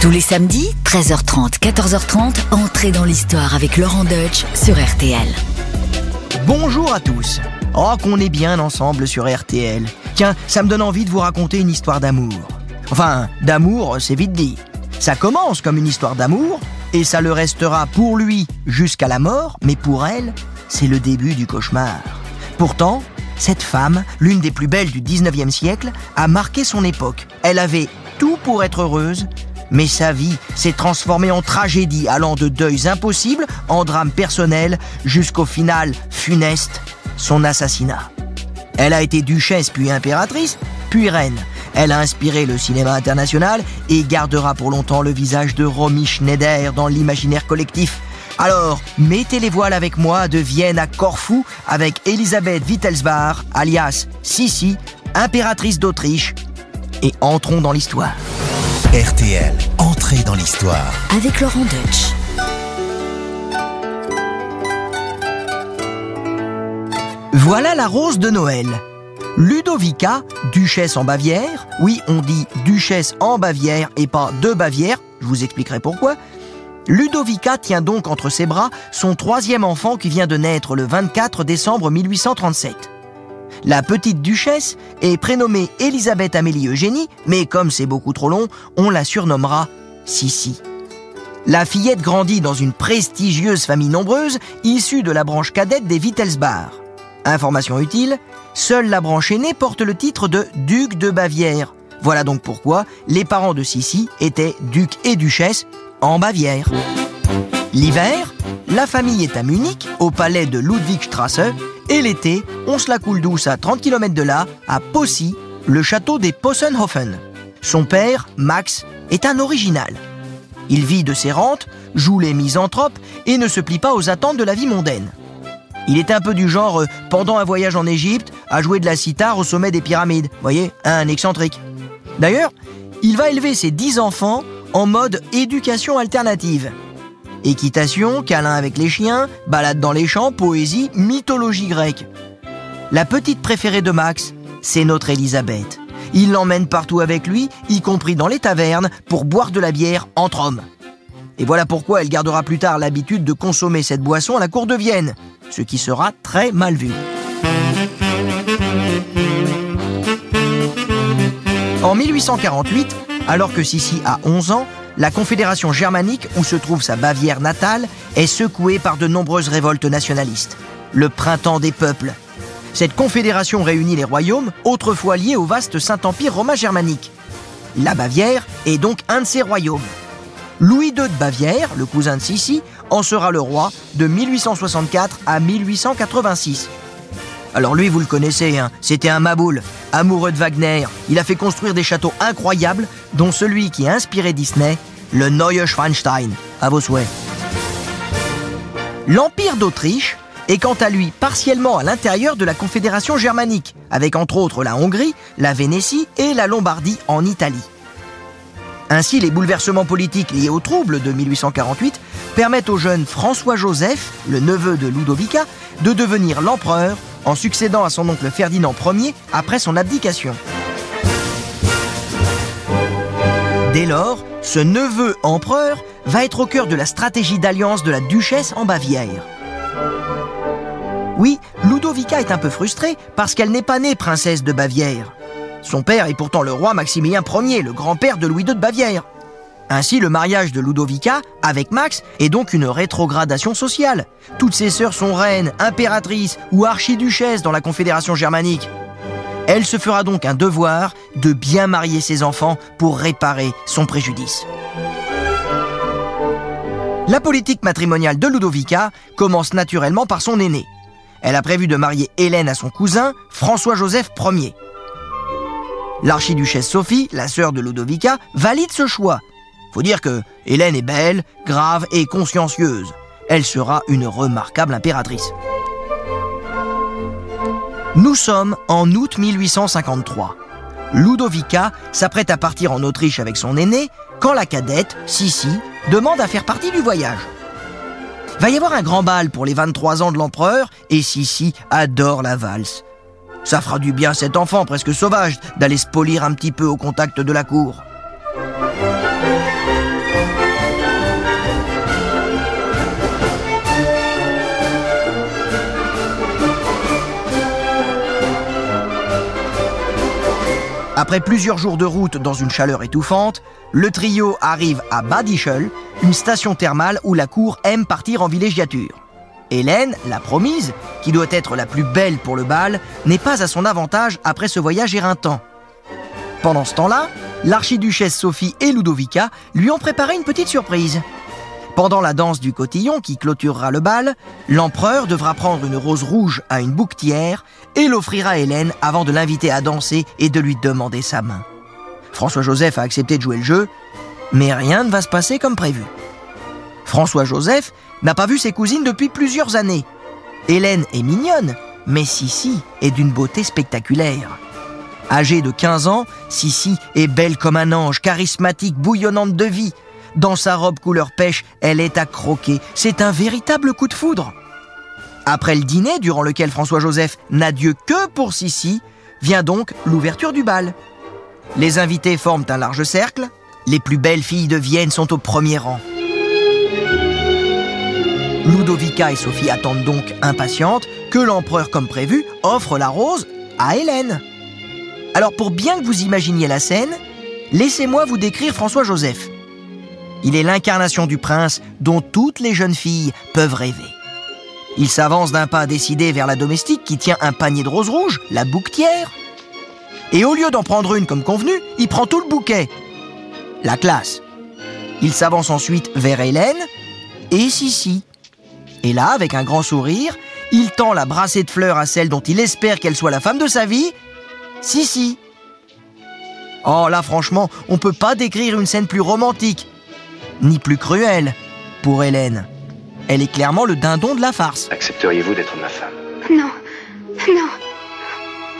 Tous les samedis, 13h30, 14h30, entrez dans l'histoire avec Laurent Deutsch sur RTL. Bonjour à tous. Oh, qu'on est bien ensemble sur RTL. Tiens, ça me donne envie de vous raconter une histoire d'amour. Enfin, d'amour, c'est vite dit. Ça commence comme une histoire d'amour, et ça le restera pour lui jusqu'à la mort, mais pour elle, c'est le début du cauchemar. Pourtant, cette femme, l'une des plus belles du 19e siècle, a marqué son époque. Elle avait tout pour être heureuse, mais sa vie s'est transformée en tragédie allant de deuils impossibles en drames personnels jusqu'au final funeste, son assassinat. Elle a été duchesse puis impératrice, puis reine. Elle a inspiré le cinéma international et gardera pour longtemps le visage de Romy Schneider dans l'imaginaire collectif. Alors, mettez les voiles avec moi de Vienne à Corfou avec Elisabeth Wittelsbach, alias Sissi, impératrice d'Autriche, et entrons dans l'histoire. RTL, entrée dans l'histoire. Avec Laurent Deutsch. Voilà la rose de Noël. Ludovica, duchesse en Bavière, oui, on dit duchesse en Bavière et pas de Bavière, je vous expliquerai pourquoi. Ludovica tient donc entre ses bras son troisième enfant qui vient de naître le 24 décembre 1837. La petite duchesse est prénommée Elisabeth Amélie Eugénie, mais comme c'est beaucoup trop long, on la surnommera Sissi. La fillette grandit dans une prestigieuse famille nombreuse, issue de la branche cadette des Wittelsbach. Information utile, seule la branche aînée porte le titre de duc de Bavière. Voilà donc pourquoi les parents de Sissi étaient duc et duchesse en Bavière. L'hiver, la famille est à Munich, au palais de Ludwigstrasse, et l'été, on se la coule douce à 30 km de là, à Possy, le château des Possenhofen. Son père, Max, est un original. Il vit de ses rentes, joue les misanthropes et ne se plie pas aux attentes de la vie mondaine. Il est un peu du genre, euh, pendant un voyage en Égypte, à jouer de la cithare au sommet des pyramides. Voyez, un excentrique. D'ailleurs, il va élever ses dix enfants en mode éducation alternative. Équitation, câlin avec les chiens, balade dans les champs, poésie, mythologie grecque. La petite préférée de Max, c'est notre Elisabeth. Il l'emmène partout avec lui, y compris dans les tavernes, pour boire de la bière entre hommes. Et voilà pourquoi elle gardera plus tard l'habitude de consommer cette boisson à la cour de Vienne, ce qui sera très mal vu. En 1848, alors que Sissi a 11 ans, la Confédération germanique, où se trouve sa Bavière natale, est secouée par de nombreuses révoltes nationalistes. Le printemps des peuples. Cette confédération réunit les royaumes, autrefois liés au vaste Saint-Empire romain germanique. La Bavière est donc un de ces royaumes. Louis II de Bavière, le cousin de Sissi, en sera le roi de 1864 à 1886. Alors lui, vous le connaissez, hein, c'était un maboule, amoureux de Wagner. Il a fait construire des châteaux incroyables, dont celui qui a inspiré Disney, le Neue Schwanstein. À vos souhaits. L'Empire d'Autriche est quant à lui partiellement à l'intérieur de la Confédération germanique, avec entre autres la Hongrie, la Vénétie et la Lombardie en Italie. Ainsi, les bouleversements politiques liés aux troubles de 1848 permettent au jeune François-Joseph, le neveu de Ludovica, de devenir l'empereur en succédant à son oncle Ferdinand Ier après son abdication. Dès lors, ce neveu empereur va être au cœur de la stratégie d'alliance de la duchesse en Bavière. Oui, Ludovica est un peu frustrée parce qu'elle n'est pas née princesse de Bavière. Son père est pourtant le roi Maximilien Ier, le grand-père de Louis II de Bavière. Ainsi, le mariage de Ludovica avec Max est donc une rétrogradation sociale. Toutes ses sœurs sont reines, impératrices ou archiduchesses dans la Confédération germanique. Elle se fera donc un devoir de bien marier ses enfants pour réparer son préjudice. La politique matrimoniale de Ludovica commence naturellement par son aîné. Elle a prévu de marier Hélène à son cousin, François-Joseph Ier. L'archiduchesse Sophie, la sœur de Ludovica, valide ce choix. Faut dire que Hélène est belle, grave et consciencieuse. Elle sera une remarquable impératrice. Nous sommes en août 1853. Ludovica s'apprête à partir en Autriche avec son aîné quand la cadette, Sissi, demande à faire partie du voyage. Va y avoir un grand bal pour les 23 ans de l'empereur et Sissi adore la valse. Ça fera du bien à cet enfant presque sauvage d'aller se polir un petit peu au contact de la cour. Après plusieurs jours de route dans une chaleur étouffante, le trio arrive à Badischel, une station thermale où la cour aime partir en villégiature. Hélène, la promise, qui doit être la plus belle pour le bal, n'est pas à son avantage après ce voyage éreintant. Pendant ce temps-là, l'archiduchesse Sophie et Ludovica lui ont préparé une petite surprise. Pendant la danse du cotillon qui clôturera le bal, l'empereur devra prendre une rose rouge à une bouquetière et l'offrir à Hélène avant de l'inviter à danser et de lui demander sa main. François-Joseph a accepté de jouer le jeu, mais rien ne va se passer comme prévu. François-Joseph n'a pas vu ses cousines depuis plusieurs années. Hélène est mignonne, mais Sissi est d'une beauté spectaculaire. Âgée de 15 ans, Sissi est belle comme un ange, charismatique, bouillonnante de vie. Dans sa robe couleur pêche, elle est à croquer. C'est un véritable coup de foudre. Après le dîner, durant lequel François-Joseph n'a Dieu que pour Sissi, vient donc l'ouverture du bal. Les invités forment un large cercle. Les plus belles filles de Vienne sont au premier rang. Ludovica et Sophie attendent donc impatientes que l'empereur, comme prévu, offre la rose à Hélène. Alors pour bien que vous imaginiez la scène, laissez-moi vous décrire François-Joseph. Il est l'incarnation du prince dont toutes les jeunes filles peuvent rêver. Il s'avance d'un pas décidé vers la domestique qui tient un panier de roses rouges, la bouquetière. Et au lieu d'en prendre une comme convenu, il prend tout le bouquet. La classe. Il s'avance ensuite vers Hélène et Sissi. Et là, avec un grand sourire, il tend la brassée de fleurs à celle dont il espère qu'elle soit la femme de sa vie, Sissi. Oh là, franchement, on peut pas décrire une scène plus romantique ni plus cruelle pour Hélène. Elle est clairement le dindon de la farce. Accepteriez-vous d'être ma femme? Non, non.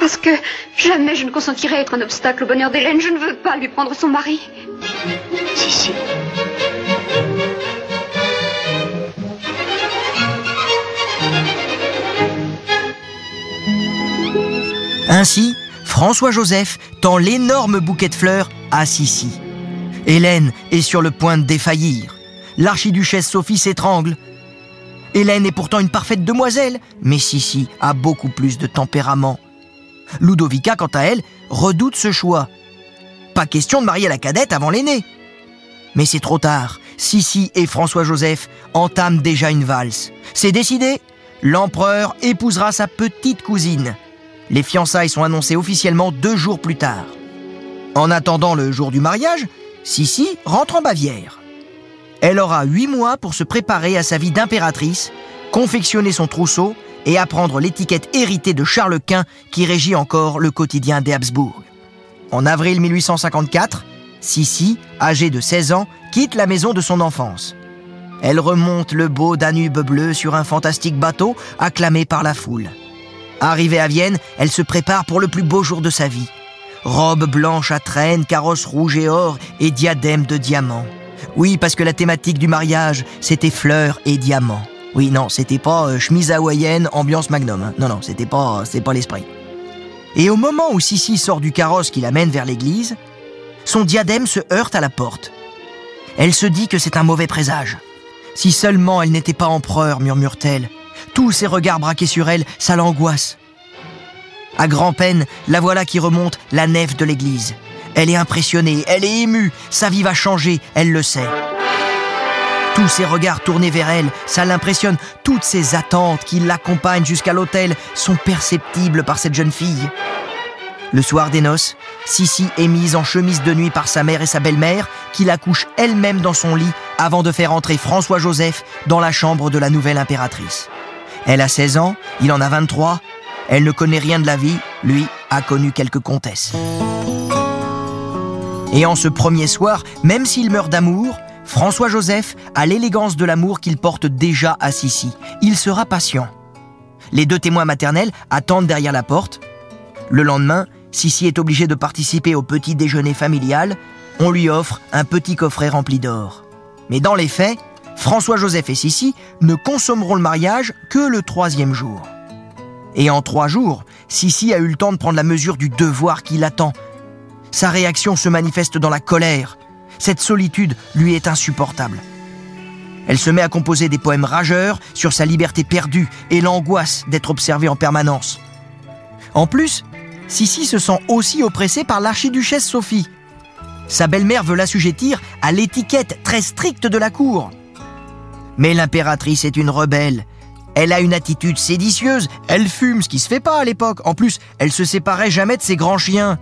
Parce que jamais je ne consentirai à être un obstacle au bonheur d'Hélène. Je ne veux pas lui prendre son mari. Si, si. Ainsi, François-Joseph tend l'énorme bouquet de fleurs à Sissi. Hélène est sur le point de défaillir. L'archiduchesse Sophie s'étrangle. Hélène est pourtant une parfaite demoiselle, mais Sissi a beaucoup plus de tempérament. Ludovica, quant à elle, redoute ce choix. Pas question de marier la cadette avant l'aîné. Mais c'est trop tard. Sissi et François-Joseph entament déjà une valse. C'est décidé. L'empereur épousera sa petite cousine. Les fiançailles sont annoncées officiellement deux jours plus tard. En attendant le jour du mariage, Sissi rentre en Bavière. Elle aura huit mois pour se préparer à sa vie d'impératrice, confectionner son trousseau et apprendre l'étiquette héritée de Charles Quint qui régit encore le quotidien des Habsbourg. En avril 1854, Sissi, âgée de 16 ans, quitte la maison de son enfance. Elle remonte le beau Danube bleu sur un fantastique bateau acclamé par la foule. Arrivée à Vienne, elle se prépare pour le plus beau jour de sa vie. Robe blanche à traîne, carrosse rouge et or et diadème de diamants. Oui, parce que la thématique du mariage, c'était fleurs et diamants. Oui, non, c'était pas euh, chemise hawaïenne, ambiance magnum. hein. Non, non, c'était pas, c'était pas l'esprit. Et au moment où Sissi sort du carrosse qui l'amène vers l'église, son diadème se heurte à la porte. Elle se dit que c'est un mauvais présage. Si seulement elle n'était pas empereur, murmure-t-elle. Tous ses regards braqués sur elle, ça l'angoisse. À grand-peine, la voilà qui remonte la nef de l'église. Elle est impressionnée, elle est émue, sa vie va changer, elle le sait. Tous ses regards tournés vers elle, ça l'impressionne. Toutes ses attentes qui l'accompagnent jusqu'à l'hôtel sont perceptibles par cette jeune fille. Le soir des noces, Sissi est mise en chemise de nuit par sa mère et sa belle-mère, qui la couchent elle-même dans son lit avant de faire entrer François-Joseph dans la chambre de la nouvelle impératrice. Elle a 16 ans, il en a 23. Elle ne connaît rien de la vie, lui a connu quelques comtesses. Et en ce premier soir, même s'il meurt d'amour, François-Joseph a l'élégance de l'amour qu'il porte déjà à Sissi. Il sera patient. Les deux témoins maternels attendent derrière la porte. Le lendemain, Sissi est obligée de participer au petit déjeuner familial. On lui offre un petit coffret rempli d'or. Mais dans les faits, François-Joseph et Sissi ne consommeront le mariage que le troisième jour. Et en trois jours, Sissi a eu le temps de prendre la mesure du devoir qui l'attend. Sa réaction se manifeste dans la colère. Cette solitude lui est insupportable. Elle se met à composer des poèmes rageurs sur sa liberté perdue et l'angoisse d'être observée en permanence. En plus, Sissi se sent aussi oppressée par l'archiduchesse Sophie. Sa belle-mère veut l'assujettir à l'étiquette très stricte de la cour. Mais l'impératrice est une rebelle. Elle a une attitude séditieuse, elle fume, ce qui se fait pas à l'époque. En plus, elle se séparait jamais de ses grands chiens.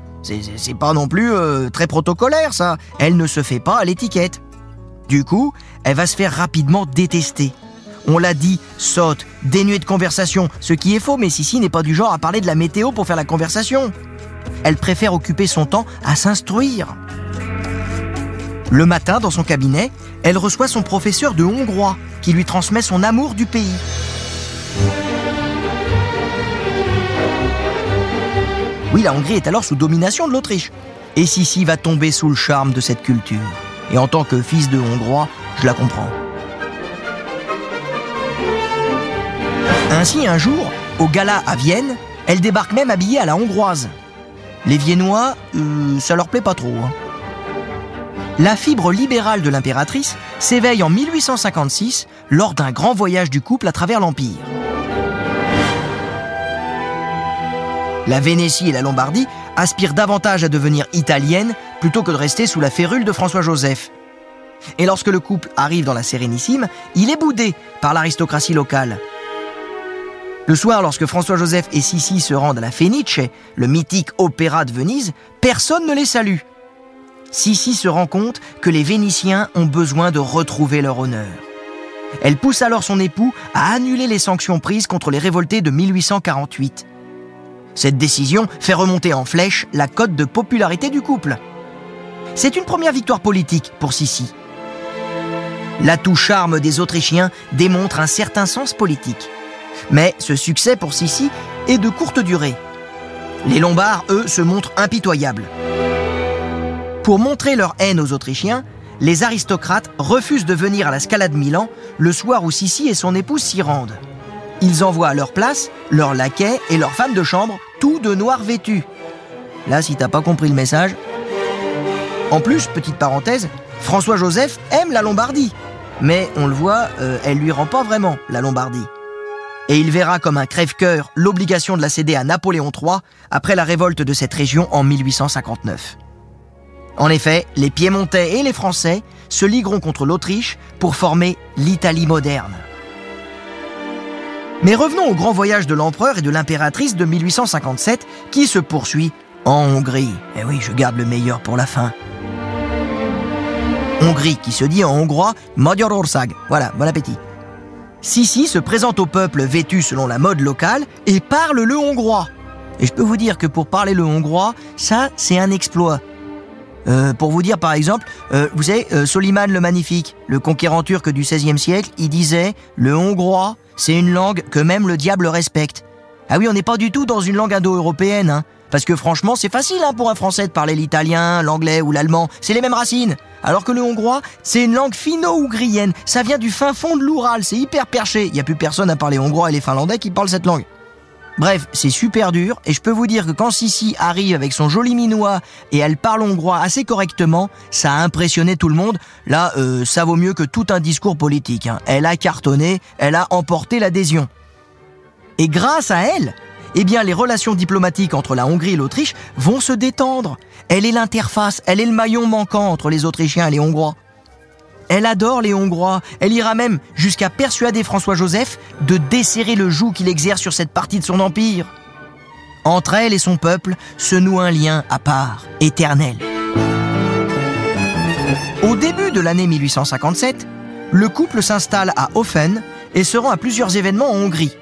C'est pas non plus euh, très protocolaire ça. Elle ne se fait pas à l'étiquette. Du coup, elle va se faire rapidement détester. On l'a dit, sotte, dénuée de conversation, ce qui est faux, mais Sissi n'est pas du genre à parler de la météo pour faire la conversation. Elle préfère occuper son temps à s'instruire. Le matin, dans son cabinet, elle reçoit son professeur de hongrois, qui lui transmet son amour du pays. Oui, la Hongrie est alors sous domination de l'Autriche. Et Sissi va tomber sous le charme de cette culture. Et en tant que fils de Hongrois, je la comprends. Ainsi, un jour, au gala à Vienne, elle débarque même habillée à la hongroise. Les Viennois, euh, ça leur plaît pas trop. Hein. La fibre libérale de l'impératrice s'éveille en 1856 lors d'un grand voyage du couple à travers l'Empire. La Vénétie et la Lombardie aspirent davantage à devenir italiennes plutôt que de rester sous la férule de François-Joseph. Et lorsque le couple arrive dans la Sérénissime, il est boudé par l'aristocratie locale. Le soir, lorsque François-Joseph et Sissi se rendent à la Fenice, le mythique opéra de Venise, personne ne les salue. Sissi se rend compte que les Vénitiens ont besoin de retrouver leur honneur. Elle pousse alors son époux à annuler les sanctions prises contre les révoltés de 1848. Cette décision fait remonter en flèche la cote de popularité du couple. C'est une première victoire politique pour Sissi. L'atout charme des Autrichiens démontre un certain sens politique. Mais ce succès pour Sissi est de courte durée. Les Lombards, eux, se montrent impitoyables. Pour montrer leur haine aux Autrichiens, les aristocrates refusent de venir à la Scala de Milan le soir où Sissi et son épouse s'y rendent. Ils envoient à leur place leurs laquais et leurs femmes de chambre, tout de noir vêtus. Là, si t'as pas compris le message. En plus, petite parenthèse, François-Joseph aime la Lombardie. Mais on le voit, euh, elle lui rend pas vraiment la Lombardie. Et il verra comme un crève-cœur l'obligation de la céder à Napoléon III après la révolte de cette région en 1859. En effet, les Piémontais et les Français se ligueront contre l'Autriche pour former l'Italie moderne. Mais revenons au grand voyage de l'empereur et de l'impératrice de 1857 qui se poursuit en Hongrie. Eh oui, je garde le meilleur pour la fin. Hongrie qui se dit en hongrois Magyarország. Voilà, bon appétit. Sissi se présente au peuple vêtu selon la mode locale et parle le hongrois. Et je peux vous dire que pour parler le hongrois, ça, c'est un exploit. Euh, pour vous dire par exemple, euh, vous savez, euh, Soliman le Magnifique, le conquérant turc du XVIe siècle, il disait le hongrois, c'est une langue que même le diable respecte. Ah oui, on n'est pas du tout dans une langue indo-européenne, hein, parce que franchement, c'est facile hein, pour un Français de parler l'italien, l'anglais ou l'allemand, c'est les mêmes racines. Alors que le hongrois, c'est une langue finno-ougrienne, ça vient du fin fond de l'Oural, c'est hyper perché. Il n'y a plus personne à parler hongrois et les finlandais qui parlent cette langue. Bref, c'est super dur et je peux vous dire que quand Sissi arrive avec son joli minois et elle parle hongrois assez correctement, ça a impressionné tout le monde. Là, euh, ça vaut mieux que tout un discours politique. Hein. Elle a cartonné, elle a emporté l'adhésion. Et grâce à elle, eh bien, les relations diplomatiques entre la Hongrie et l'Autriche vont se détendre. Elle est l'interface, elle est le maillon manquant entre les Autrichiens et les Hongrois. Elle adore les Hongrois. Elle ira même jusqu'à persuader François-Joseph de desserrer le joug qu'il exerce sur cette partie de son empire. Entre elle et son peuple se noue un lien à part, éternel. Au début de l'année 1857, le couple s'installe à Hoffen et se rend à plusieurs événements en Hongrie.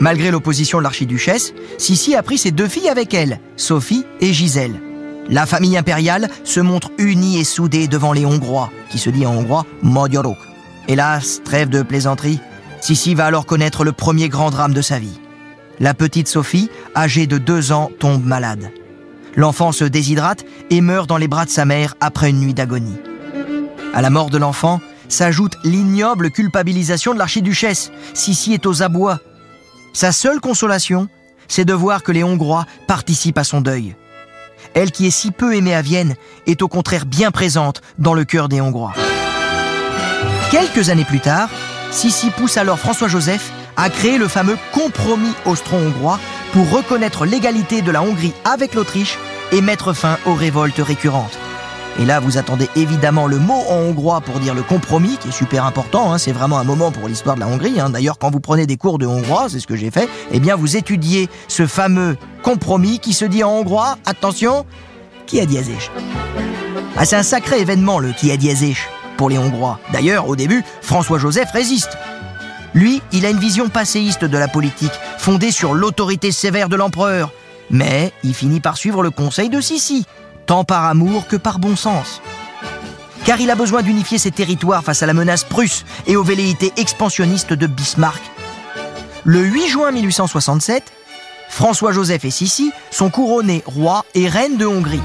Malgré l'opposition de l'archiduchesse, Sissi a pris ses deux filles avec elle, Sophie et Gisèle. La famille impériale se montre unie et soudée devant les Hongrois, qui se dit en hongrois Magyarok. Hélas, trêve de plaisanterie, Sissi va alors connaître le premier grand drame de sa vie. La petite Sophie, âgée de deux ans, tombe malade. L'enfant se déshydrate et meurt dans les bras de sa mère après une nuit d'agonie. À la mort de l'enfant s'ajoute l'ignoble culpabilisation de l'archiduchesse. Sissi est aux abois. Sa seule consolation, c'est de voir que les Hongrois participent à son deuil. Elle qui est si peu aimée à Vienne est au contraire bien présente dans le cœur des Hongrois. Quelques années plus tard, Sissi pousse alors François-Joseph à créer le fameux compromis austro-hongrois pour reconnaître l'égalité de la Hongrie avec l'Autriche et mettre fin aux révoltes récurrentes. Et là, vous attendez évidemment le mot en hongrois pour dire le compromis, qui est super important. Hein. c'est vraiment un moment pour l'histoire de la Hongrie. Hein. D'ailleurs, quand vous prenez des cours de hongrois, c'est ce que j'ai fait, eh bien, vous étudiez ce fameux compromis qui se dit en hongrois, attention, qui a diazéch. Ah, c'est un sacré événement, le qui a diazéch, pour les Hongrois. D'ailleurs, au début, François-Joseph résiste. Lui, il a une vision passéiste de la politique, fondée sur l'autorité sévère de l'empereur. Mais il finit par suivre le conseil de Sissi, tant par amour que par bon sens. Car il a besoin d'unifier ses territoires face à la menace prusse et aux velléités expansionnistes de Bismarck. Le 8 juin 1867, François-Joseph et Sissi sont couronnés roi et reine de Hongrie.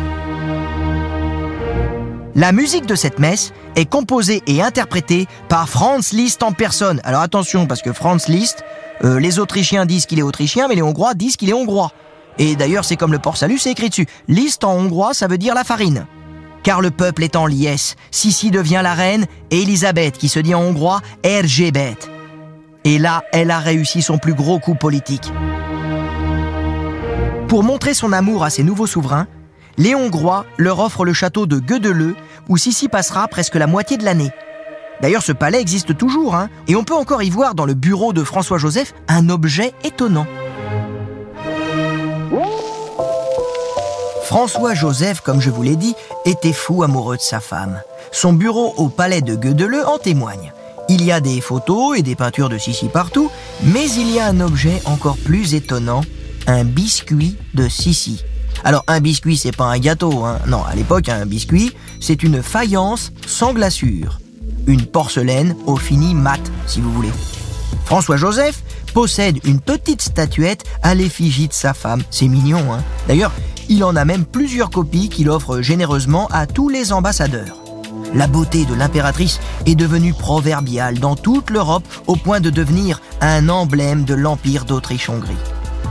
La musique de cette messe est composée et interprétée par Franz Liszt en personne. Alors attention, parce que Franz Liszt, euh, les Autrichiens disent qu'il est autrichien, mais les Hongrois disent qu'il est hongrois. Et d'ailleurs, c'est comme le port-salut, c'est écrit dessus. Liste en hongrois, ça veut dire la farine. Car le peuple est en liesse. Sissi devient la reine et Elisabeth, qui se dit en hongrois Erzsébet. Et là, elle a réussi son plus gros coup politique. Pour montrer son amour à ses nouveaux souverains, les Hongrois leur offrent le château de Guedeleu, où Sissi passera presque la moitié de l'année. D'ailleurs, ce palais existe toujours, hein, et on peut encore y voir dans le bureau de François-Joseph un objet étonnant. François-Joseph, comme je vous l'ai dit, était fou amoureux de sa femme. Son bureau au palais de Guedeleu en témoigne. Il y a des photos et des peintures de Sissi partout, mais il y a un objet encore plus étonnant, un biscuit de Sissi. Alors un biscuit, c'est pas un gâteau, hein. non, à l'époque, un biscuit, c'est une faïence sans glaçure. Une porcelaine au fini mat, si vous voulez. François-Joseph possède une petite statuette à l'effigie de sa femme. C'est mignon, hein. D'ailleurs, il en a même plusieurs copies qu'il offre généreusement à tous les ambassadeurs. La beauté de l'impératrice est devenue proverbiale dans toute l'Europe au point de devenir un emblème de l'Empire d'Autriche-Hongrie.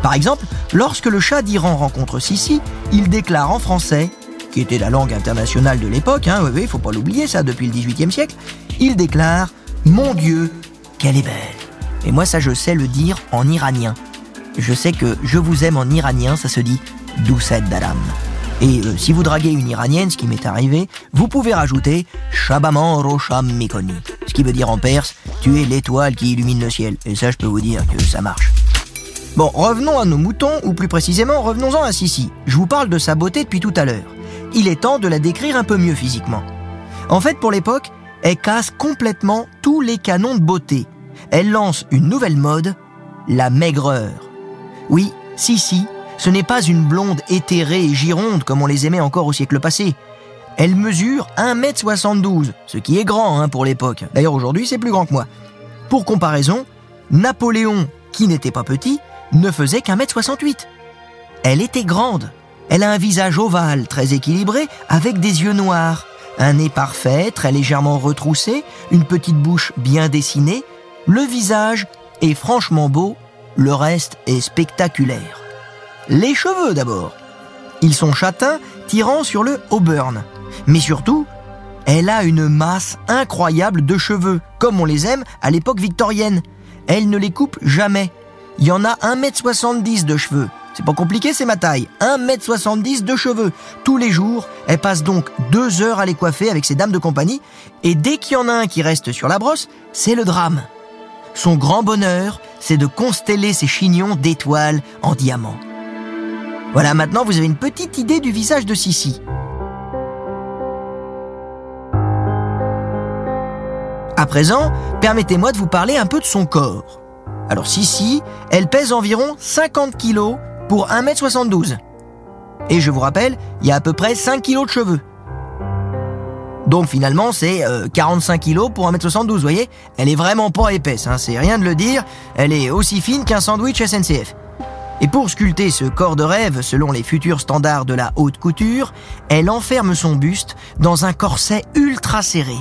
Par exemple, lorsque le chat d'Iran rencontre Sissi, il déclare en français, qui était la langue internationale de l'époque, hein, oui, faut pas l'oublier ça depuis le XVIIIe siècle, il déclare Mon Dieu, qu'elle est belle. Et moi, ça, je sais le dire en iranien. Je sais que je vous aime en iranien, ça se dit Doucet Dalam. Et euh, si vous draguez une iranienne, ce qui m'est arrivé, vous pouvez rajouter Shabaman Rosham Mikoni. Ce qui veut dire en perse, tu es l'étoile qui illumine le ciel. Et ça, je peux vous dire que ça marche. Bon, revenons à nos moutons, ou plus précisément, revenons-en à Sissi. Je vous parle de sa beauté depuis tout à l'heure. Il est temps de la décrire un peu mieux physiquement. En fait, pour l'époque, elle casse complètement tous les canons de beauté. Elle lance une nouvelle mode, la maigreur. Oui, Sissi ce n'est pas une blonde éthérée et gironde comme on les aimait encore au siècle passé. Elle mesure 1m72, ce qui est grand hein, pour l'époque. D'ailleurs aujourd'hui c'est plus grand que moi. Pour comparaison, Napoléon, qui n'était pas petit, ne faisait qu'un mètre 68. Elle était grande. Elle a un visage ovale, très équilibré, avec des yeux noirs, un nez parfait, très légèrement retroussé, une petite bouche bien dessinée. Le visage est franchement beau, le reste est spectaculaire. Les cheveux d'abord. Ils sont châtains, tirant sur le auburn. Mais surtout, elle a une masse incroyable de cheveux, comme on les aime à l'époque victorienne. Elle ne les coupe jamais. Il y en a 1m70 de cheveux. C'est pas compliqué, c'est ma taille. 1m70 de cheveux. Tous les jours, elle passe donc deux heures à les coiffer avec ses dames de compagnie. Et dès qu'il y en a un qui reste sur la brosse, c'est le drame. Son grand bonheur, c'est de consteller ses chignons d'étoiles en diamant. Voilà, maintenant vous avez une petite idée du visage de Sissi. À présent, permettez-moi de vous parler un peu de son corps. Alors Sissi, elle pèse environ 50 kg pour 1m72. Et je vous rappelle, il y a à peu près 5 kg de cheveux. Donc finalement, c'est 45 euh, kg pour 1m72, vous voyez? Elle est vraiment pas épaisse, hein, c'est rien de le dire. Elle est aussi fine qu'un sandwich SNCF. Et pour sculpter ce corps de rêve selon les futurs standards de la haute couture, elle enferme son buste dans un corset ultra serré.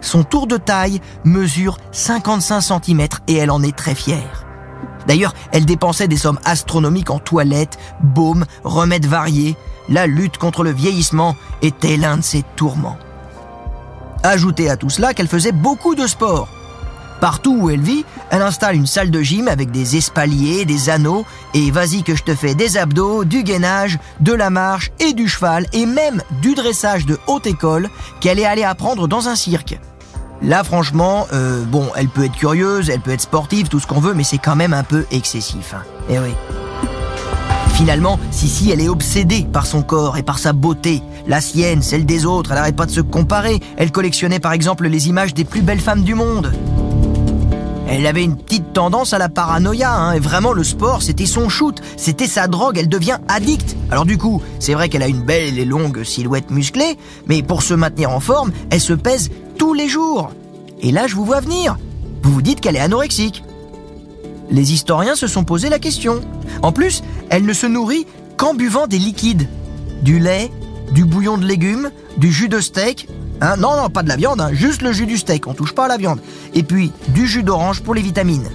Son tour de taille mesure 55 cm et elle en est très fière. D'ailleurs, elle dépensait des sommes astronomiques en toilettes, baumes, remèdes variés. La lutte contre le vieillissement était l'un de ses tourments. Ajoutez à tout cela qu'elle faisait beaucoup de sport. Partout où elle vit, elle installe une salle de gym avec des espaliers, des anneaux, et vas-y que je te fais des abdos, du gainage, de la marche et du cheval, et même du dressage de haute école qu'elle est allée apprendre dans un cirque. Là, franchement, euh, bon, elle peut être curieuse, elle peut être sportive, tout ce qu'on veut, mais c'est quand même un peu excessif. Hein. Eh oui. Finalement, Sissi, elle est obsédée par son corps et par sa beauté. La sienne, celle des autres, elle n'arrête pas de se comparer. Elle collectionnait par exemple les images des plus belles femmes du monde. Elle avait une petite tendance à la paranoïa, hein, et vraiment le sport, c'était son shoot, c'était sa drogue, elle devient addicte. Alors du coup, c'est vrai qu'elle a une belle et longue silhouette musclée, mais pour se maintenir en forme, elle se pèse tous les jours. Et là, je vous vois venir. Vous vous dites qu'elle est anorexique. Les historiens se sont posé la question. En plus, elle ne se nourrit qu'en buvant des liquides. Du lait, du bouillon de légumes, du jus de steak, Hein, non, non, pas de la viande, hein, juste le jus du steak, on touche pas à la viande. Et puis, du jus d'orange pour les vitamines.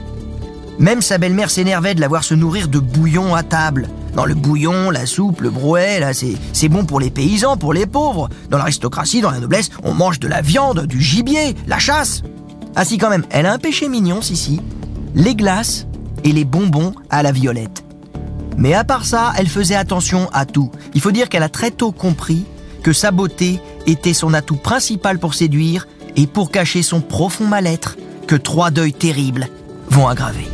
Même sa belle-mère s'énervait de la voir se nourrir de bouillon à table. Dans le bouillon, la soupe, le brouet, là, c'est bon pour les paysans, pour les pauvres. Dans l'aristocratie, dans la noblesse, on mange de la viande, du gibier, la chasse. Ah si, quand même, elle a un péché mignon, si, si. Les glaces et les bonbons à la violette. Mais à part ça, elle faisait attention à tout. Il faut dire qu'elle a très tôt compris que sa beauté était son atout principal pour séduire et pour cacher son profond mal-être que trois deuils terribles vont aggraver.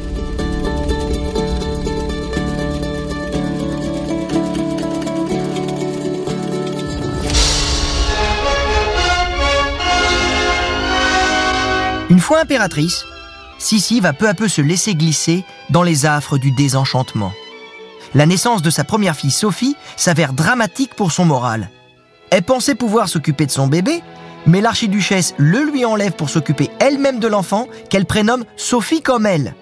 Une fois impératrice, Sissi va peu à peu se laisser glisser dans les affres du désenchantement. La naissance de sa première fille Sophie s'avère dramatique pour son moral. Elle pensait pouvoir s'occuper de son bébé, mais l'archiduchesse le lui enlève pour s'occuper elle-même de l'enfant qu'elle prénomme Sophie comme elle.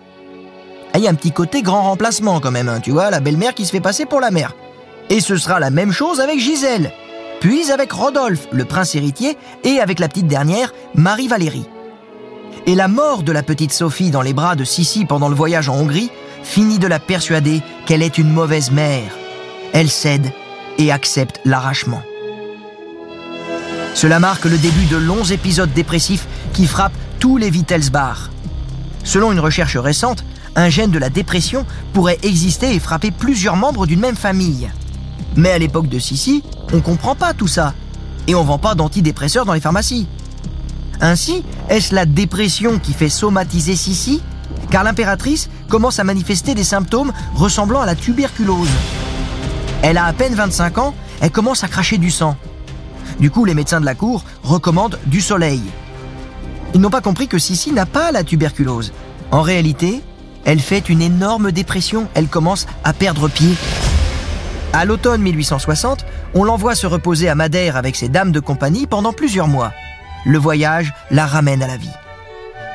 Ah, il y a un petit côté grand remplacement quand même, hein, tu vois, la belle-mère qui se fait passer pour la mère. Et ce sera la même chose avec Gisèle, puis avec Rodolphe, le prince héritier, et avec la petite dernière, Marie-Valérie. Et la mort de la petite Sophie dans les bras de Sissi pendant le voyage en Hongrie finit de la persuader qu'elle est une mauvaise mère. Elle cède et accepte l'arrachement. Cela marque le début de longs épisodes dépressifs qui frappent tous les Wittelsbach. Selon une recherche récente, un gène de la dépression pourrait exister et frapper plusieurs membres d'une même famille. Mais à l'époque de Sissi, on comprend pas tout ça. Et on vend pas d'antidépresseurs dans les pharmacies. Ainsi, est-ce la dépression qui fait somatiser Sissi? Car l'impératrice commence à manifester des symptômes ressemblant à la tuberculose. Elle a à peine 25 ans, elle commence à cracher du sang. Du coup, les médecins de la cour recommandent du soleil. Ils n'ont pas compris que Sissi n'a pas la tuberculose. En réalité, elle fait une énorme dépression, elle commence à perdre pied. À l'automne 1860, on l'envoie se reposer à Madère avec ses dames de compagnie pendant plusieurs mois. Le voyage la ramène à la vie.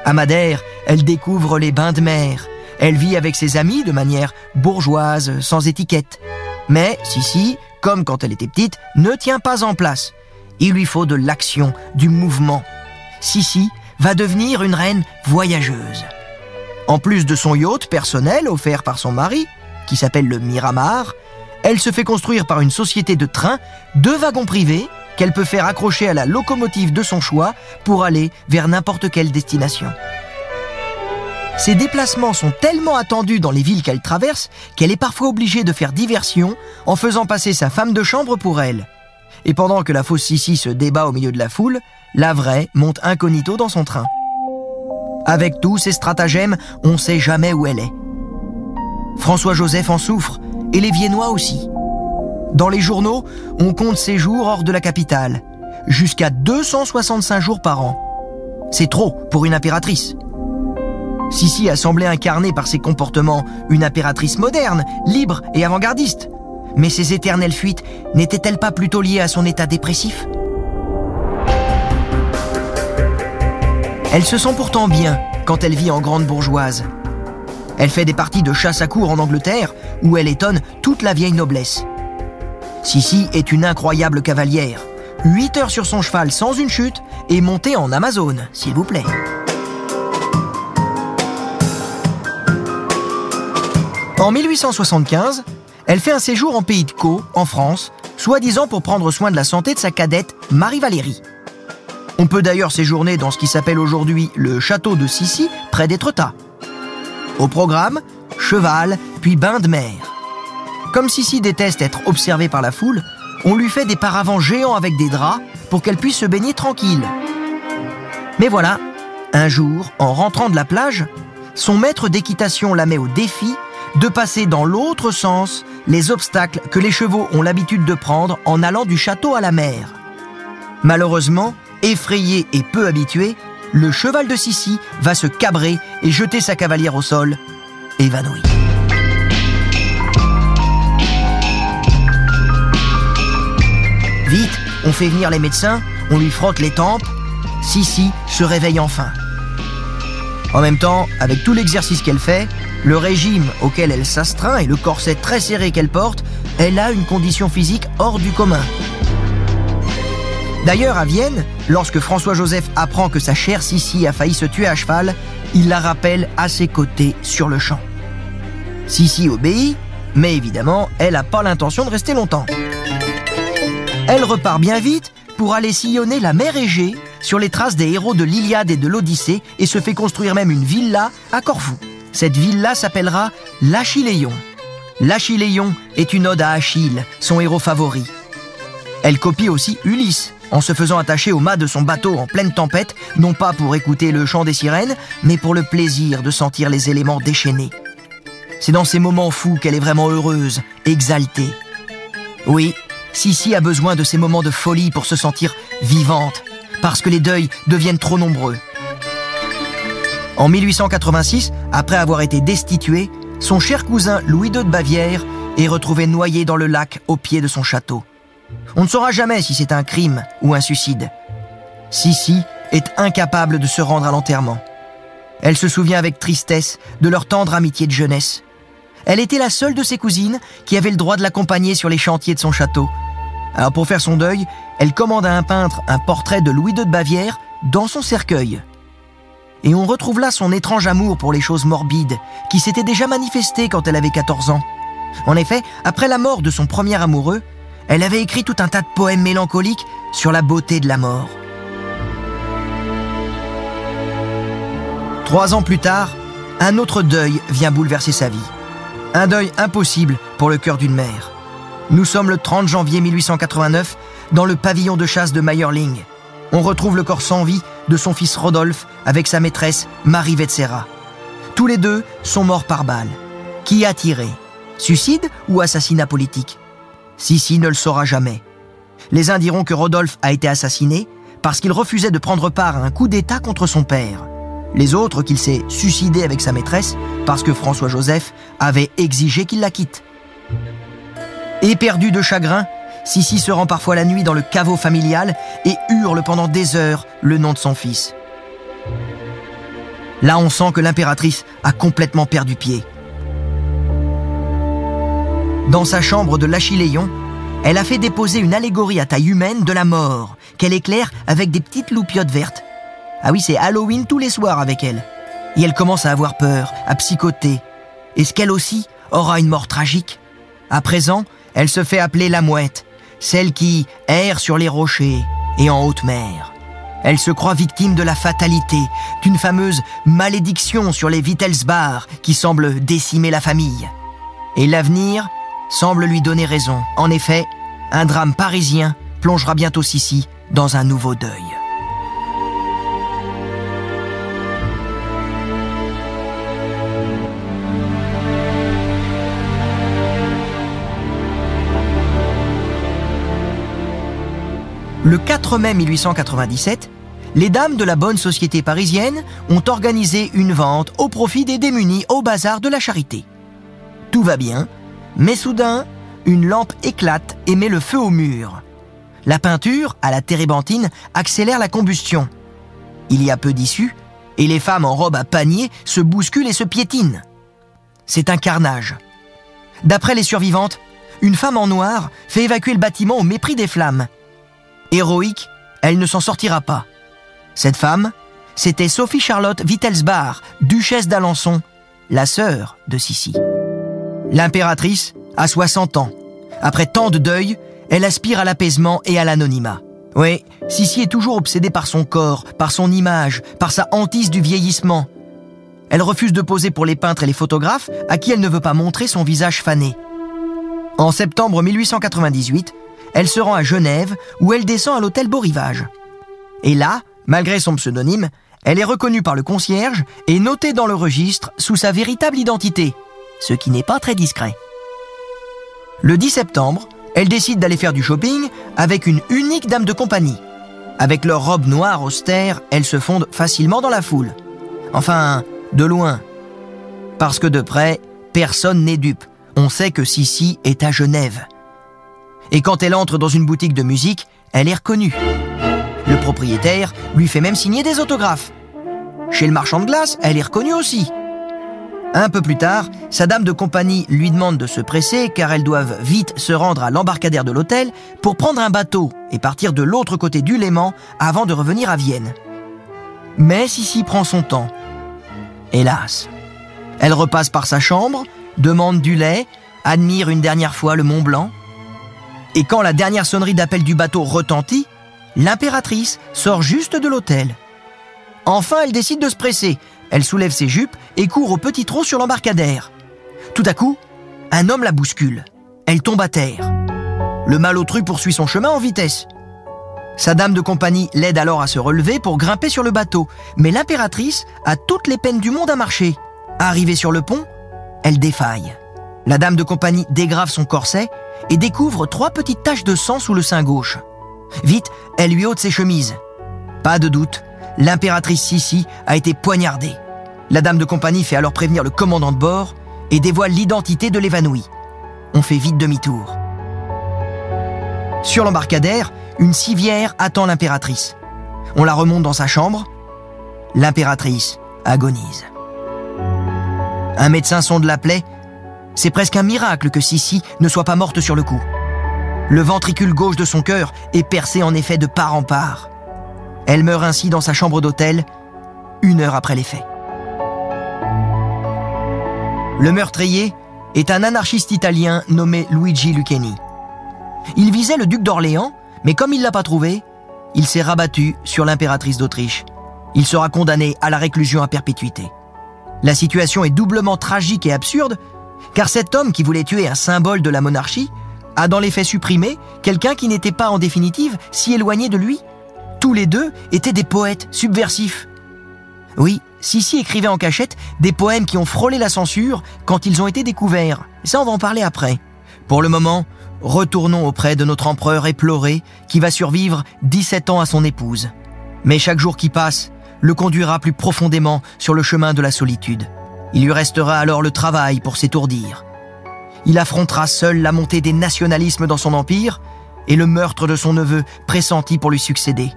À Madère, elle découvre les bains de mer. Elle vit avec ses amis de manière bourgeoise, sans étiquette. Mais Sissi, comme quand elle était petite, ne tient pas en place. Il lui faut de l'action, du mouvement. Sissi va devenir une reine voyageuse. En plus de son yacht personnel offert par son mari, qui s'appelle le Miramar, elle se fait construire par une société de train deux wagons privés qu'elle peut faire accrocher à la locomotive de son choix pour aller vers n'importe quelle destination. Ces déplacements sont tellement attendus dans les villes qu'elle traverse qu'elle est parfois obligée de faire diversion en faisant passer sa femme de chambre pour elle. Et pendant que la fausse Sissi se débat au milieu de la foule, la vraie monte incognito dans son train. Avec tous ces stratagèmes, on ne sait jamais où elle est. François-Joseph en souffre, et les Viennois aussi. Dans les journaux, on compte ses jours hors de la capitale, jusqu'à 265 jours par an. C'est trop pour une impératrice. Sissi a semblé incarner par ses comportements une impératrice moderne, libre et avant-gardiste. Mais ces éternelles fuites n'étaient-elles pas plutôt liées à son état dépressif Elle se sent pourtant bien quand elle vit en grande bourgeoise. Elle fait des parties de chasse à cour en Angleterre où elle étonne toute la vieille noblesse. Sissi est une incroyable cavalière. 8 heures sur son cheval sans une chute et montée en Amazone, s'il vous plaît. En 1875, elle fait un séjour en pays de Caux, en France, soi-disant pour prendre soin de la santé de sa cadette Marie-Valérie. On peut d'ailleurs séjourner dans ce qui s'appelle aujourd'hui le château de Sissi, près d'Étretat. Au programme, cheval, puis bain de mer. Comme Sissi déteste être observée par la foule, on lui fait des paravents géants avec des draps pour qu'elle puisse se baigner tranquille. Mais voilà, un jour, en rentrant de la plage, son maître d'équitation la met au défi de passer dans l'autre sens les obstacles que les chevaux ont l'habitude de prendre en allant du château à la mer. Malheureusement, effrayé et peu habitué, le cheval de Sissi va se cabrer et jeter sa cavalière au sol, évanoui. Vite, on fait venir les médecins, on lui frotte les tempes, Sissi se réveille enfin. En même temps, avec tout l'exercice qu'elle fait, le régime auquel elle s'astreint et le corset très serré qu'elle porte, elle a une condition physique hors du commun. D'ailleurs, à Vienne, lorsque François-Joseph apprend que sa chère Sissi a failli se tuer à cheval, il la rappelle à ses côtés sur le champ. Sissi obéit, mais évidemment, elle n'a pas l'intention de rester longtemps. Elle repart bien vite pour aller sillonner la mer Égée sur les traces des héros de l'Iliade et de l'Odyssée et se fait construire même une villa à Corfou. Cette villa s'appellera l'Achilléon. L'Achilléon est une ode à Achille, son héros favori. Elle copie aussi Ulysse, en se faisant attacher au mât de son bateau en pleine tempête, non pas pour écouter le chant des sirènes, mais pour le plaisir de sentir les éléments déchaînés. C'est dans ces moments fous qu'elle est vraiment heureuse, exaltée. Oui, Sissi a besoin de ces moments de folie pour se sentir vivante, parce que les deuils deviennent trop nombreux. En 1886, après avoir été destitué, son cher cousin Louis II de Bavière est retrouvé noyé dans le lac au pied de son château. On ne saura jamais si c'est un crime ou un suicide. Sissi est incapable de se rendre à l'enterrement. Elle se souvient avec tristesse de leur tendre amitié de jeunesse. Elle était la seule de ses cousines qui avait le droit de l'accompagner sur les chantiers de son château. Alors pour faire son deuil, elle commande à un peintre un portrait de Louis II de Bavière dans son cercueil. Et on retrouve là son étrange amour pour les choses morbides, qui s'était déjà manifesté quand elle avait 14 ans. En effet, après la mort de son premier amoureux, elle avait écrit tout un tas de poèmes mélancoliques sur la beauté de la mort. Trois ans plus tard, un autre deuil vient bouleverser sa vie. Un deuil impossible pour le cœur d'une mère. Nous sommes le 30 janvier 1889 dans le pavillon de chasse de Meyerling. On retrouve le corps sans vie de son fils Rodolphe avec sa maîtresse Marie Vetsera. Tous les deux sont morts par balle. Qui a tiré? Suicide ou assassinat politique? Sissi ne le saura jamais. Les uns diront que Rodolphe a été assassiné parce qu'il refusait de prendre part à un coup d'État contre son père. Les autres qu'il s'est suicidé avec sa maîtresse parce que François-Joseph avait exigé qu'il la quitte. Éperdu de chagrin, Sissi se rend parfois la nuit dans le caveau familial et hurle pendant des heures le nom de son fils. Là, on sent que l'impératrice a complètement perdu pied. Dans sa chambre de l'Achilléon, elle a fait déposer une allégorie à taille humaine de la mort, qu'elle éclaire avec des petites loupiottes vertes. Ah oui, c'est Halloween tous les soirs avec elle. Et elle commence à avoir peur, à psychoter. Est-ce qu'elle aussi aura une mort tragique? À présent, elle se fait appeler la mouette, celle qui erre sur les rochers et en haute mer. Elle se croit victime de la fatalité, d'une fameuse malédiction sur les Wittelsbach qui semble décimer la famille. Et l'avenir semble lui donner raison. En effet, un drame parisien plongera bientôt Sissi dans un nouveau deuil. Le 4 mai 1897, les dames de la bonne société parisienne ont organisé une vente au profit des démunis au bazar de la Charité. Tout va bien, mais soudain, une lampe éclate et met le feu au mur. La peinture, à la térébenthine, accélère la combustion. Il y a peu d'issue, et les femmes en robe à panier se bousculent et se piétinent. C'est un carnage. D'après les survivantes, une femme en noir fait évacuer le bâtiment au mépris des flammes. Héroïque, elle ne s'en sortira pas. Cette femme, c'était Sophie Charlotte Wittelsbach, duchesse d'Alençon, la sœur de Sissi. L'impératrice a 60 ans. Après tant de deuil, elle aspire à l'apaisement et à l'anonymat. Oui, Sissi est toujours obsédée par son corps, par son image, par sa hantise du vieillissement. Elle refuse de poser pour les peintres et les photographes à qui elle ne veut pas montrer son visage fané. En septembre 1898, elle se rend à Genève où elle descend à l'hôtel Beau Rivage. Et là, malgré son pseudonyme, elle est reconnue par le concierge et notée dans le registre sous sa véritable identité, ce qui n'est pas très discret. Le 10 septembre, elle décide d'aller faire du shopping avec une unique dame de compagnie. Avec leur robe noire austère, elles se fondent facilement dans la foule. Enfin, de loin. Parce que de près, personne n'est dupe. On sait que Sissi est à Genève. Et quand elle entre dans une boutique de musique, elle est reconnue. Le propriétaire lui fait même signer des autographes. Chez le marchand de glace, elle est reconnue aussi. Un peu plus tard, sa dame de compagnie lui demande de se presser car elles doivent vite se rendre à l'embarcadère de l'hôtel pour prendre un bateau et partir de l'autre côté du Léman avant de revenir à Vienne. Mais Sissi prend son temps. Hélas. Elle repasse par sa chambre, demande du lait, admire une dernière fois le Mont Blanc. Et quand la dernière sonnerie d'appel du bateau retentit, l'impératrice sort juste de l'hôtel. Enfin, elle décide de se presser. Elle soulève ses jupes et court au petit trot sur l'embarcadère. Tout à coup, un homme la bouscule. Elle tombe à terre. Le malotru poursuit son chemin en vitesse. Sa dame de compagnie l'aide alors à se relever pour grimper sur le bateau, mais l'impératrice a toutes les peines du monde à marcher. Arrivée sur le pont, elle défaille. La dame de compagnie dégrave son corset et découvre trois petites taches de sang sous le sein gauche. Vite, elle lui ôte ses chemises. Pas de doute, l'impératrice Sissi a été poignardée. La dame de compagnie fait alors prévenir le commandant de bord et dévoile l'identité de l'évanouie. On fait vite demi-tour. Sur l'embarcadère, une civière attend l'impératrice. On la remonte dans sa chambre. L'impératrice agonise. Un médecin sonde la plaie. C'est presque un miracle que Sissi ne soit pas morte sur le coup. Le ventricule gauche de son cœur est percé en effet de part en part. Elle meurt ainsi dans sa chambre d'hôtel, une heure après les faits. Le meurtrier est un anarchiste italien nommé Luigi Lucchini. Il visait le duc d'Orléans, mais comme il l'a pas trouvé, il s'est rabattu sur l'impératrice d'Autriche. Il sera condamné à la réclusion à perpétuité. La situation est doublement tragique et absurde, car cet homme qui voulait tuer un symbole de la monarchie a dans les faits supprimé quelqu'un qui n'était pas en définitive si éloigné de lui. Tous les deux étaient des poètes subversifs. Oui, Sissi écrivait en cachette des poèmes qui ont frôlé la censure quand ils ont été découverts. Ça, on va en parler après. Pour le moment, retournons auprès de notre empereur éploré qui va survivre 17 ans à son épouse. Mais chaque jour qui passe le conduira plus profondément sur le chemin de la solitude. Il lui restera alors le travail pour s'étourdir. Il affrontera seul la montée des nationalismes dans son empire et le meurtre de son neveu pressenti pour lui succéder.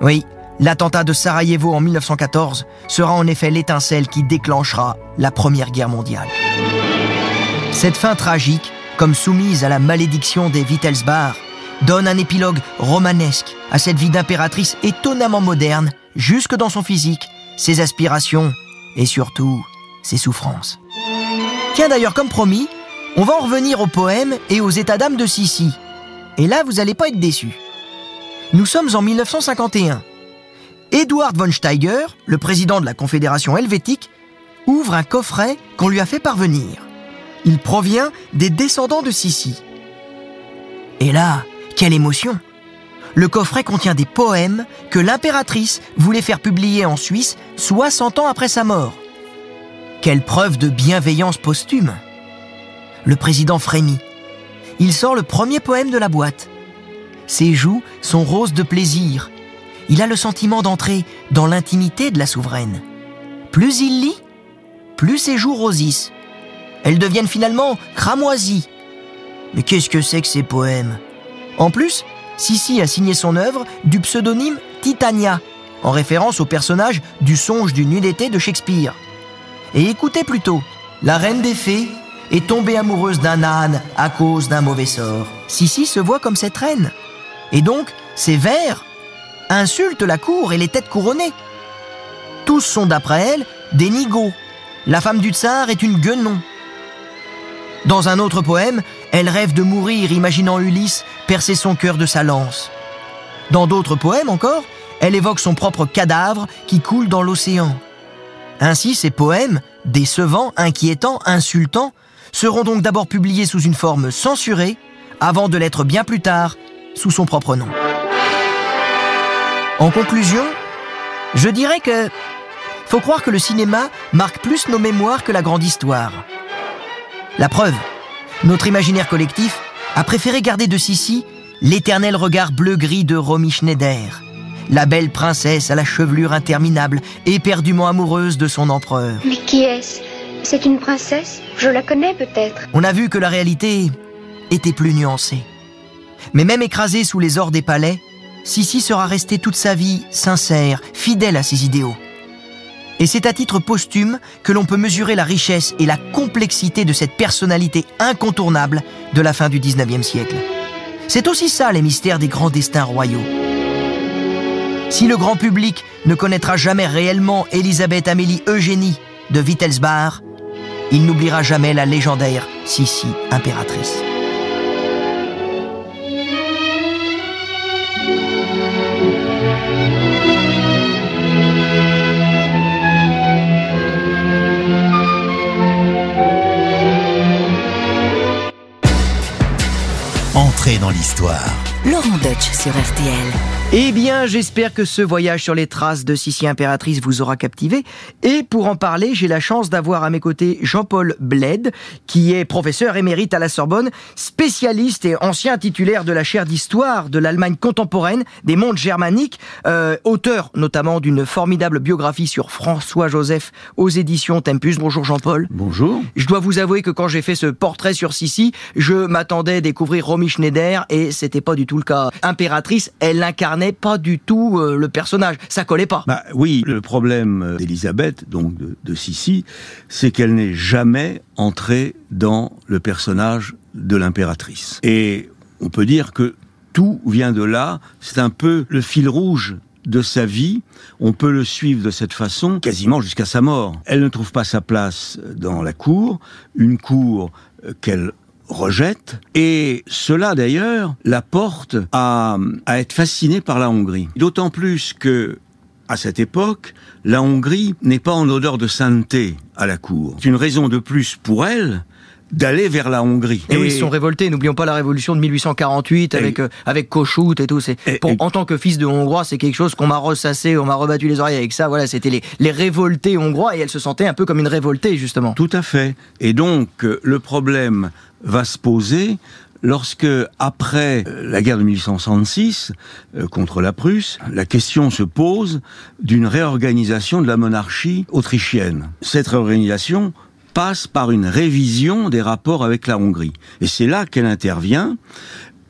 Oui, l'attentat de Sarajevo en 1914 sera en effet l'étincelle qui déclenchera la Première Guerre mondiale. Cette fin tragique, comme soumise à la malédiction des Wittelsbach, donne un épilogue romanesque à cette vie d'impératrice étonnamment moderne, jusque dans son physique, ses aspirations et surtout ses souffrances. Tiens d'ailleurs, comme promis, on va en revenir au poème et aux états d'âme de Sissi. Et là, vous n'allez pas être déçus. Nous sommes en 1951. Eduard von Steiger, le président de la Confédération helvétique, ouvre un coffret qu'on lui a fait parvenir. Il provient des descendants de Sissi. Et là, quelle émotion Le coffret contient des poèmes que l'impératrice voulait faire publier en Suisse 60 ans après sa mort. Quelle preuve de bienveillance posthume Le président frémit. Il sort le premier poème de la boîte. Ses joues sont roses de plaisir. Il a le sentiment d'entrer dans l'intimité de la souveraine. Plus il lit, plus ses joues rosissent. Elles deviennent finalement cramoisies. Mais qu'est-ce que c'est que ces poèmes? En plus, Sissi a signé son œuvre du pseudonyme Titania, en référence au personnage du songe du nuit d'été de Shakespeare. Et écoutez plutôt, la reine des fées est tombée amoureuse d'un âne à cause d'un mauvais sort. Sissi se voit comme cette reine. Et donc, ces vers insultent la cour et les têtes couronnées. Tous sont d'après elle des nigauds. La femme du tsar est une guenon. Dans un autre poème, elle rêve de mourir imaginant Ulysse percer son cœur de sa lance. Dans d'autres poèmes encore, elle évoque son propre cadavre qui coule dans l'océan. Ainsi, ces poèmes, décevants, inquiétants, insultants, seront donc d'abord publiés sous une forme censurée, avant de l'être bien plus tard sous son propre nom. En conclusion, je dirais que faut croire que le cinéma marque plus nos mémoires que la grande histoire. La preuve, notre imaginaire collectif a préféré garder de Sissi l'éternel regard bleu-gris de Romy Schneider, la belle princesse à la chevelure interminable, éperdument amoureuse de son empereur. Mais qui est-ce? C'est une princesse? Je la connais peut-être. On a vu que la réalité était plus nuancée. Mais même écrasée sous les ors des palais, Sissi sera restée toute sa vie sincère, fidèle à ses idéaux. Et c'est à titre posthume que l'on peut mesurer la richesse et la complexité de cette personnalité incontournable de la fin du 19e siècle. C'est aussi ça les mystères des grands destins royaux. Si le grand public ne connaîtra jamais réellement Elisabeth Amélie Eugénie de Wittelsbach, il n'oubliera jamais la légendaire Sissi impératrice. Entrée dans l'histoire. Laurent Deutsch sur RTL. Eh bien, j'espère que ce voyage sur les traces de Sissi impératrice vous aura captivé. Et pour en parler, j'ai la chance d'avoir à mes côtés Jean-Paul Bled, qui est professeur émérite à la Sorbonne, spécialiste et ancien titulaire de la chaire d'histoire de l'Allemagne contemporaine, des mondes germaniques, euh, auteur notamment d'une formidable biographie sur François-Joseph aux éditions Tempus. Bonjour Jean-Paul. Bonjour. Je dois vous avouer que quand j'ai fait ce portrait sur Sissi, je m'attendais à découvrir Romy Schneider et c'était pas du tout le cas. Impératrice, elle incarnait pas du tout euh, le personnage. Ça collait pas. Bah oui, le problème d'Elisabeth, donc de, de Sissi, c'est qu'elle n'est jamais entrée dans le personnage de l'impératrice. Et on peut dire que tout vient de là. C'est un peu le fil rouge de sa vie, on peut le suivre de cette façon quasiment jusqu'à sa mort. Elle ne trouve pas sa place dans la cour, une cour euh, qu'elle rejette, et cela d'ailleurs la porte à, à être fascinée par la Hongrie. D'autant plus que à cette époque, la Hongrie n'est pas en odeur de sainteté à la cour. C'est une raison de plus pour elle d'aller vers la Hongrie. Et, oui, ils sont révoltés. N'oublions pas la révolution de 1848 avec euh, avec Kossuth et tout. C'est pour et- en tant que fils de Hongrois, c'est quelque chose qu'on m'a ressassé, on m'a rebattu les oreilles avec ça. Voilà, c'était les les révoltés hongrois et elle se sentait un peu comme une révoltée justement. Tout à fait. Et donc, euh, le problème va se poser lorsque, après euh, la guerre de 1866 euh, contre la Prusse, la question se pose d'une réorganisation de la monarchie autrichienne. Cette réorganisation passe par une révision des rapports avec la Hongrie. Et c'est là qu'elle intervient.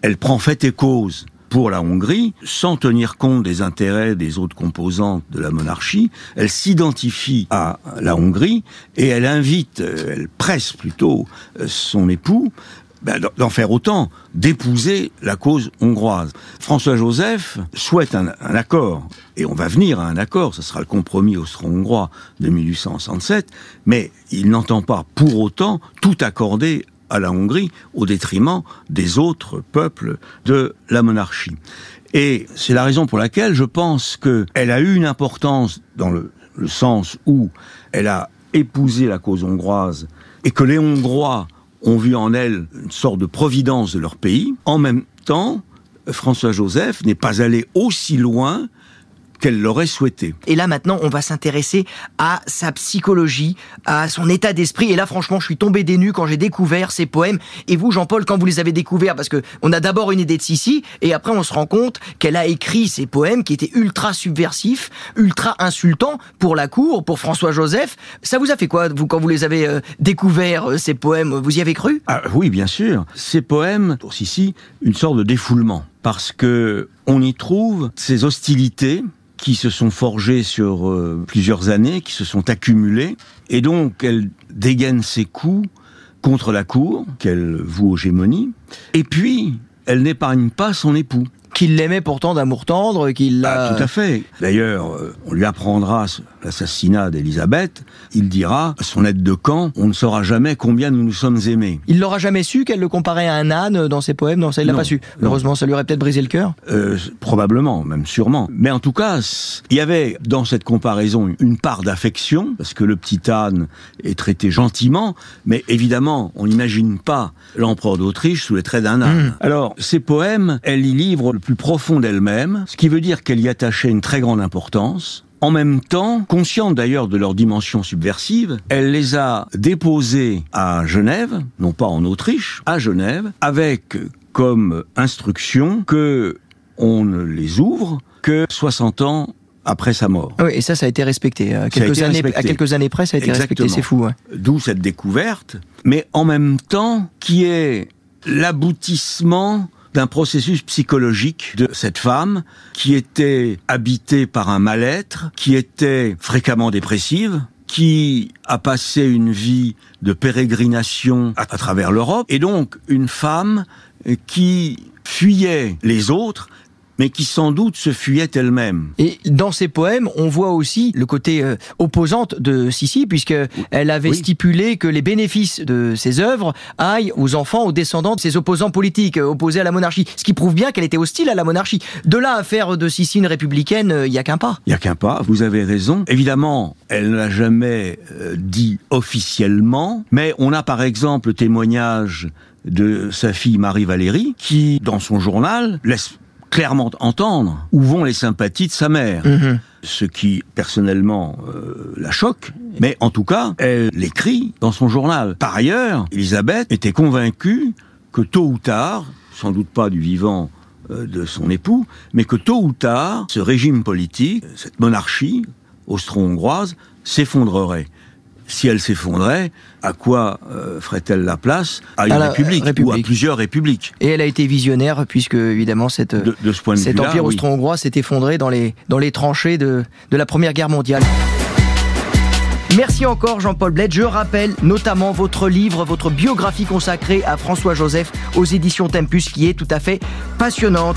Elle prend fait et cause pour la Hongrie, sans tenir compte des intérêts des autres composantes de la monarchie. Elle s'identifie à la Hongrie et elle invite, euh, elle presse plutôt euh, son époux ben, d'en- faire autant, d'épouser la cause hongroise. François-Joseph souhaite un, un accord, et on va venir à un accord, ce sera le compromis austro-hongrois de 1867, mais il n'entend pas pour autant tout accorder à la Hongrie au détriment des autres peuples de la monarchie. Et c'est la raison pour laquelle je pense qu'elle a eu une importance dans le, sens où elle a épousé la cause hongroise et que les Hongrois ont vu en elle une sorte de providence de leur pays. En même temps, François-Joseph n'est pas allé aussi loin qu'elle l'aurait souhaité. Et là maintenant, on va s'intéresser à sa psychologie, à son état d'esprit. Et là, franchement, je suis tombé des nues quand j'ai découvert ces poèmes. Et vous, Jean-Paul, quand vous les avez découverts, parce que on a d'abord une idée de Sissi, et après on se rend compte qu'elle a écrit ces poèmes qui étaient ultra subversifs, ultra insultants pour la cour, pour François Joseph. Ça vous a fait quoi, vous, quand vous les avez euh, découverts euh, ces poèmes? Vous y avez cru? Ah, oui, bien sûr. Ces poèmes, pour Sissi, une sorte de défoulement. Parce que on y trouve ces hostilités qui se sont forgées sur euh, plusieurs années, qui se sont accumulées. Et donc, elle dégaine ses coups contre la cour, qu'elle voue aux gémonies. Et puis, elle n'épargne pas son époux. Qu'il l'aimait pourtant d'amour tendre, qu'il l'a... Ah, tout à fait. D'ailleurs, euh, on lui apprendra l'assassinat d'Élisabeth. Il dira, à son aide de camp, on ne saura jamais combien nous nous sommes aimés. Il l'aura jamais su qu'elle le comparait à un âne dans ses poèmes Non, ça il l'a pas su. non. Heureusement, ça lui aurait peut-être brisé le cœur. Euh, probablement, même sûrement. Mais en tout cas, il y avait dans cette comparaison une part d'affection, parce que le petit âne est traité gentiment, mais évidemment, on n'imagine pas l'empereur d'Autriche sous les traits d'un âne. Alors, ces poèmes, elle y livre le plus profond d'elle-même, ce qui veut dire qu'elle y attachait une très grande importance. En même temps, consciente d'ailleurs de leur dimension subversive, elle les a déposés à Genève, non pas en Autriche, à Genève, avec comme instruction que on ne les ouvre que 60 ans après sa mort. Oui, et ça, ça a été respecté. À quelques, été années, respecté. à quelques années près, ça a été respecté. C'est fou. ouais. D'où cette découverte, mais en même temps qui est l'aboutissement d'un processus psychologique de cette femme qui était habitée par un mal-être, qui était fréquemment dépressive, qui a passé une vie de pérégrination à, à travers l'Europe, et donc une femme qui fuyait les autres, mais qui sans doute se fuyait elle-même. Et dans ses poèmes, on voit aussi le côté euh, opposante de Sissi, puisque elle avait Oui. stipulé que les bénéfices de ses œuvres aillent aux enfants, aux descendants de ses opposants politiques, euh, opposés à la monarchie. Ce qui prouve bien qu'elle était hostile à la monarchie. De là à faire de Sissi une républicaine, euh, il y a qu'un pas. Il n'y a qu'un pas, vous avez raison. Évidemment, elle ne l'a jamais euh, dit officiellement, mais on a par exemple le témoignage de sa fille Marie-Valérie, qui, dans son journal, laisse clairement entendre où vont les sympathies de sa mère. Ce qui, personnellement, euh, la choque. Mais en tout cas, elle l'écrit dans son journal. Par ailleurs, Elisabeth était convaincue que tôt ou tard, sans doute pas du vivant euh, de son époux, mais que tôt ou tard, ce régime politique, cette monarchie austro-hongroise, s'effondrerait. Si elle s'effondrait, à quoi euh, ferait-elle la place? À une À la république, ou à plusieurs républiques. Et elle a été visionnaire, puisque évidemment cette, De, de ce point de cet empire oui. austro-hongrois s'est effondré dans les, dans les tranchées de, de la Première Guerre mondiale. Merci encore Jean-Paul Bled. Je rappelle notamment votre livre, votre biographie consacrée à François Joseph aux éditions Tempus qui est tout à fait passionnante.